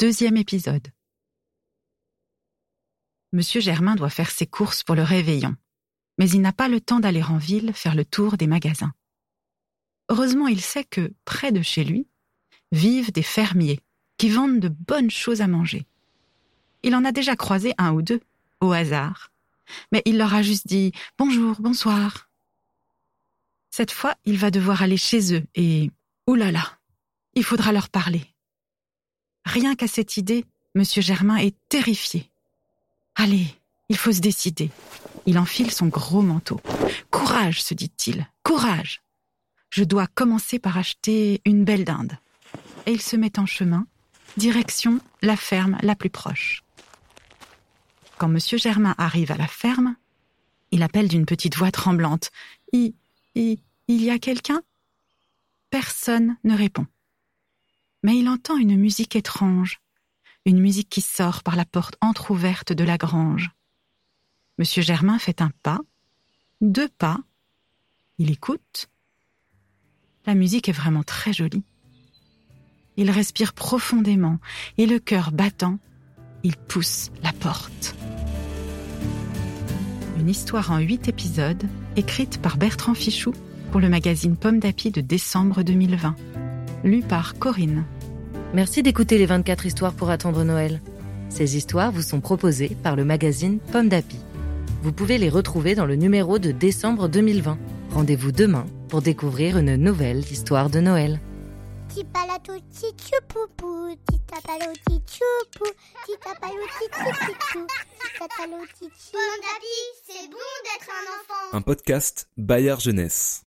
Deuxième épisode. Monsieur Germain doit faire ses courses pour le réveillon, mais il n'a pas le temps d'aller en ville faire le tour des magasins. Heureusement, il sait que, près de chez lui, vivent des fermiers qui vendent de bonnes choses à manger. Il en a déjà croisé un ou deux, au hasard, mais il leur a juste dit bonjour, bonsoir. Cette fois, il va devoir aller chez eux et, oulala, il faudra leur parler. Rien qu'à cette idée, Monsieur Germain est terrifié. Allez, il faut se décider. Il enfile son gros manteau. Courage, se dit-il, courage. Je dois commencer par acheter une belle dinde. Et il se met en chemin, direction la ferme la plus proche. Quand Monsieur Germain arrive à la ferme, il appelle d'une petite voix tremblante. Il, il, il y a quelqu'un? Personne ne répond mais il entend une musique étrange, une musique qui sort par la porte entr'ouverte de la grange. Monsieur Germain fait un pas, deux pas, il écoute. La musique est vraiment très jolie. Il respire profondément et le cœur battant, il pousse la porte. Une histoire en huit épisodes, écrite par Bertrand Fichou pour le magazine Pomme d'Api de décembre 2020 lu par Corinne. Merci d'écouter les 24 histoires pour attendre Noël. Ces histoires vous sont proposées par le magazine Pomme d'Api. Vous pouvez les retrouver dans le numéro de décembre 2020. Rendez-vous demain pour découvrir une nouvelle histoire de Noël. C'est bon d'être un enfant. Un podcast Bayard Jeunesse.